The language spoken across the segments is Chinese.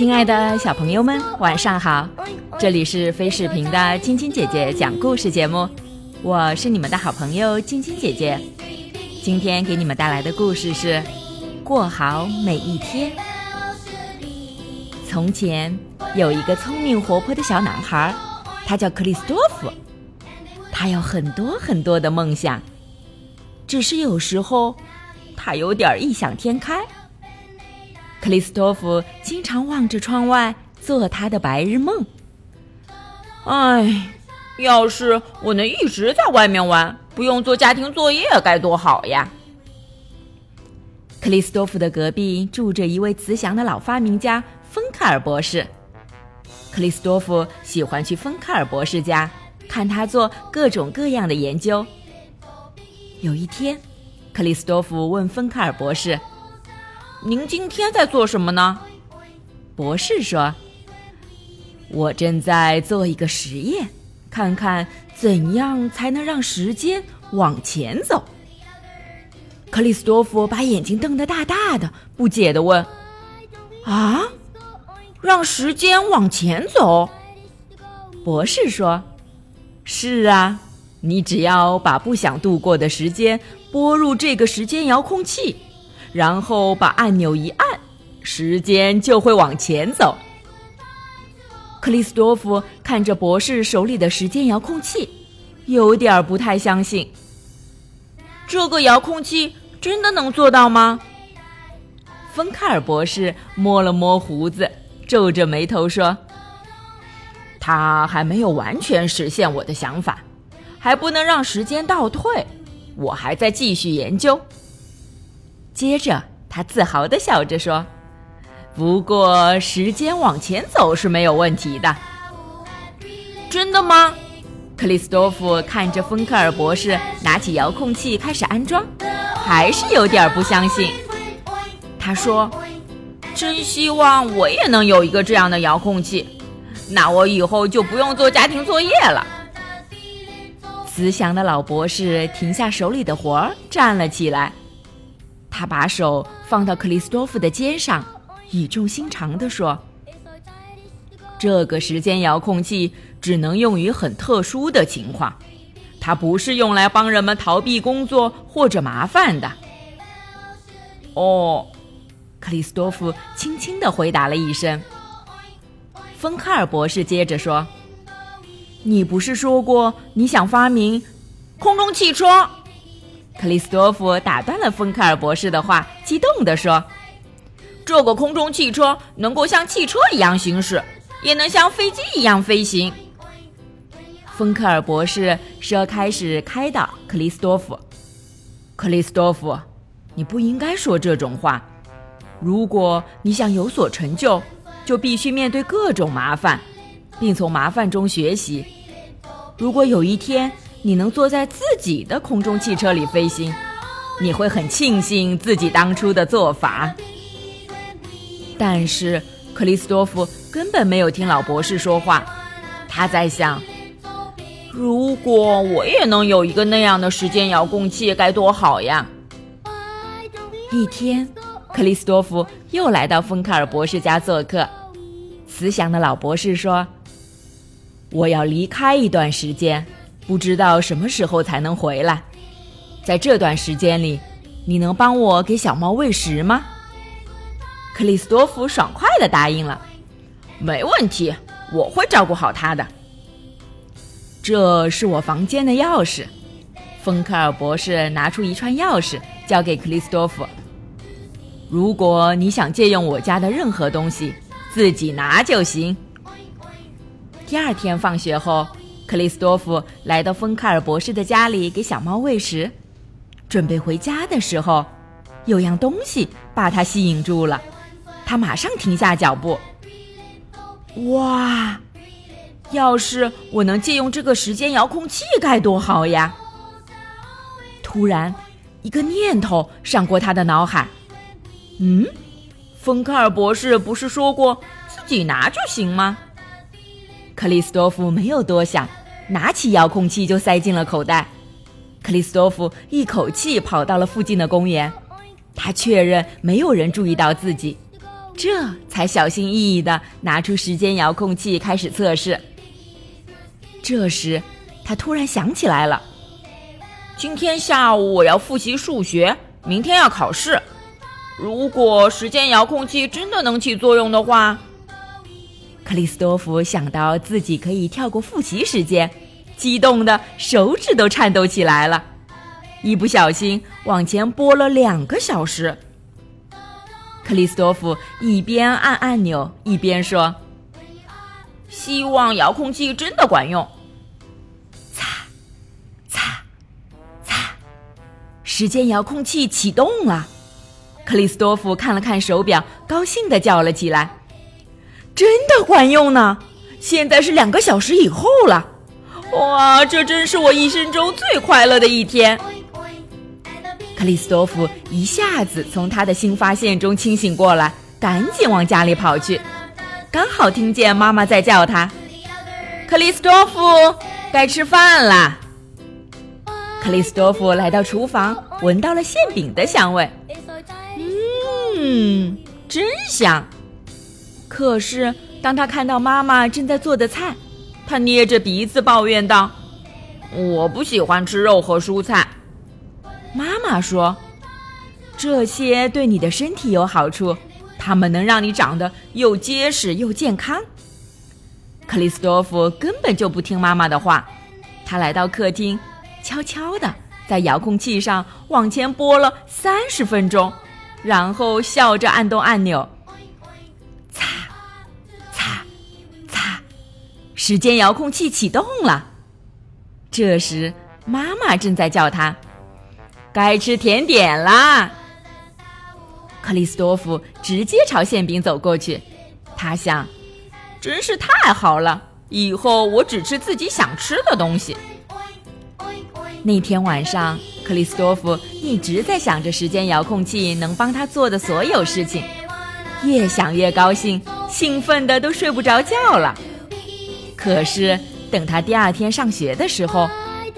亲爱的小朋友们，晚上好！这里是飞视频的晶晶姐姐讲故事节目，我是你们的好朋友晶晶姐姐。今天给你们带来的故事是《过好每一天》。从前有一个聪明活泼的小男孩，他叫克里斯多夫。他有很多很多的梦想，只是有时候他有点异想天开。克里斯托弗经常望着窗外做他的白日梦。唉，要是我能一直在外面玩，不用做家庭作业，该多好呀！克里斯托弗的隔壁住着一位慈祥的老发明家芬克尔博士。克里斯托弗喜欢去芬克尔博士家，看他做各种各样的研究。有一天，克里斯托弗问芬克尔博士。您今天在做什么呢？博士说：“我正在做一个实验，看看怎样才能让时间往前走。”克里斯多夫把眼睛瞪得大大的，不解地问：“啊，让时间往前走？”博士说：“是啊，你只要把不想度过的时间拨入这个时间遥控器。”然后把按钮一按，时间就会往前走。克里斯多夫看着博士手里的时间遥控器，有点不太相信。这个遥控器真的能做到吗？芬卡尔博士摸了摸胡子，皱着眉头说：“他还没有完全实现我的想法，还不能让时间倒退，我还在继续研究。”接着，他自豪地笑着说：“不过，时间往前走是没有问题的。”真的吗？克里斯多夫看着芬克尔博士拿起遥控器开始安装，还是有点不相信。他说：“真希望我也能有一个这样的遥控器，那我以后就不用做家庭作业了。”慈祥的老博士停下手里的活儿，站了起来。他把手放到克里斯多夫的肩上，语重心长地说：“这个时间遥控器只能用于很特殊的情况，它不是用来帮人们逃避工作或者麻烦的。”哦，克里斯多夫轻轻地回答了一声。芬克尔博士接着说：“你不是说过你想发明空中汽车？”克里斯多夫打断了芬克尔博士的话，激动地说：“这个空中汽车能够像汽车一样行驶，也能像飞机一样飞行。”芬克尔博士说：“开始开导克里斯多夫。克里斯多夫，你不应该说这种话。如果你想有所成就，就必须面对各种麻烦，并从麻烦中学习。如果有一天……”你能坐在自己的空中汽车里飞行，你会很庆幸自己当初的做法。但是克里斯多夫根本没有听老博士说话，他在想：如果我也能有一个那样的时间遥控器，该多好呀！一天，克里斯多夫又来到芬卡尔博士家做客。慈祥的老博士说：“我要离开一段时间。”不知道什么时候才能回来，在这段时间里，你能帮我给小猫喂食吗？克里斯多夫爽快地答应了。没问题，我会照顾好它的。这是我房间的钥匙。芬克尔博士拿出一串钥匙交给克里斯多夫。如果你想借用我家的任何东西，自己拿就行。第二天放学后。克里斯多夫来到芬卡尔博士的家里给小猫喂食，准备回家的时候，有样东西把他吸引住了。他马上停下脚步。哇！要是我能借用这个时间遥控器该多好呀！突然，一个念头闪过他的脑海。嗯，芬卡尔博士不是说过自己拿就行吗？克里斯多夫没有多想。拿起遥控器就塞进了口袋，克里斯多夫一口气跑到了附近的公园。他确认没有人注意到自己，这才小心翼翼地拿出时间遥控器开始测试。这时，他突然想起来了：今天下午我要复习数学，明天要考试。如果时间遥控器真的能起作用的话，克里斯多夫想到自己可以跳过复习时间，激动的手指都颤抖起来了，一不小心往前拨了两个小时。克里斯多夫一边按按钮一边说：“希望遥控器真的管用。”擦，擦，擦，时间遥控器启动了。克里斯多夫看了看手表，高兴地叫了起来。真的管用呢！现在是两个小时以后了，哇，这真是我一生中最快乐的一天！克里斯多夫一下子从他的新发现中清醒过来，赶紧往家里跑去，刚好听见妈妈在叫他：“克里斯多夫，该吃饭啦！”克里斯多夫来到厨房，闻到了馅饼的香味，嗯，真香。可是，当他看到妈妈正在做的菜，他捏着鼻子抱怨道：“我不喜欢吃肉和蔬菜。”妈妈说：“这些对你的身体有好处，它们能让你长得又结实又健康。”克里斯多夫根本就不听妈妈的话，他来到客厅，悄悄地在遥控器上往前拨了三十分钟，然后笑着按动按钮。时间遥控器启动了。这时，妈妈正在叫他：“该吃甜点啦！”克里斯多夫直接朝馅饼走过去。他想：“真是太好了，以后我只吃自己想吃的东西。”那天晚上，克里斯多夫一直在想着时间遥控器能帮他做的所有事情，越想越高兴，兴奋的都睡不着觉了。可是，等他第二天上学的时候，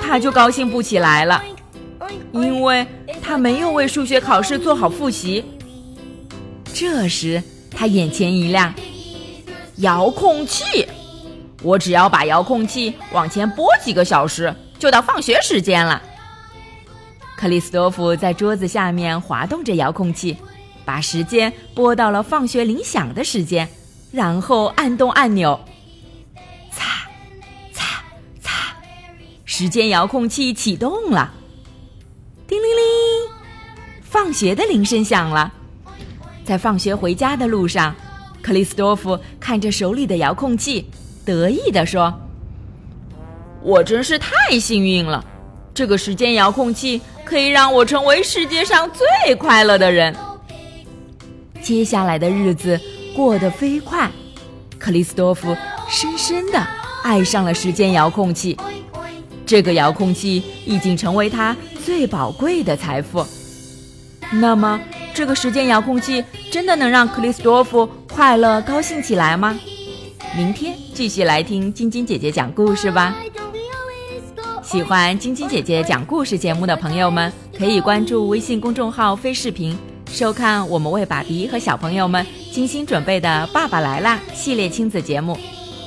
他就高兴不起来了，因为他没有为数学考试做好复习。这时，他眼前一亮，遥控器！我只要把遥控器往前拨几个小时，就到放学时间了。克里斯多夫在桌子下面滑动着遥控器，把时间拨到了放学铃响的时间，然后按动按钮。时间遥控器启动了，叮铃铃，放学的铃声响了。在放学回家的路上，克里斯多夫看着手里的遥控器，得意地说：“我真是太幸运了！这个时间遥控器可以让我成为世界上最快乐的人。”接下来的日子过得飞快，克里斯多夫深深的爱上了时间遥控器。这个遥控器已经成为他最宝贵的财富。那么，这个时间遥控器真的能让克里斯多夫快乐高兴起来吗？明天继续来听晶晶姐姐讲故事吧。喜欢晶晶姐姐讲故事节目的朋友们，可以关注微信公众号“飞视频”，收看我们为爸比和小朋友们精心准备的《爸爸来啦》系列亲子节目。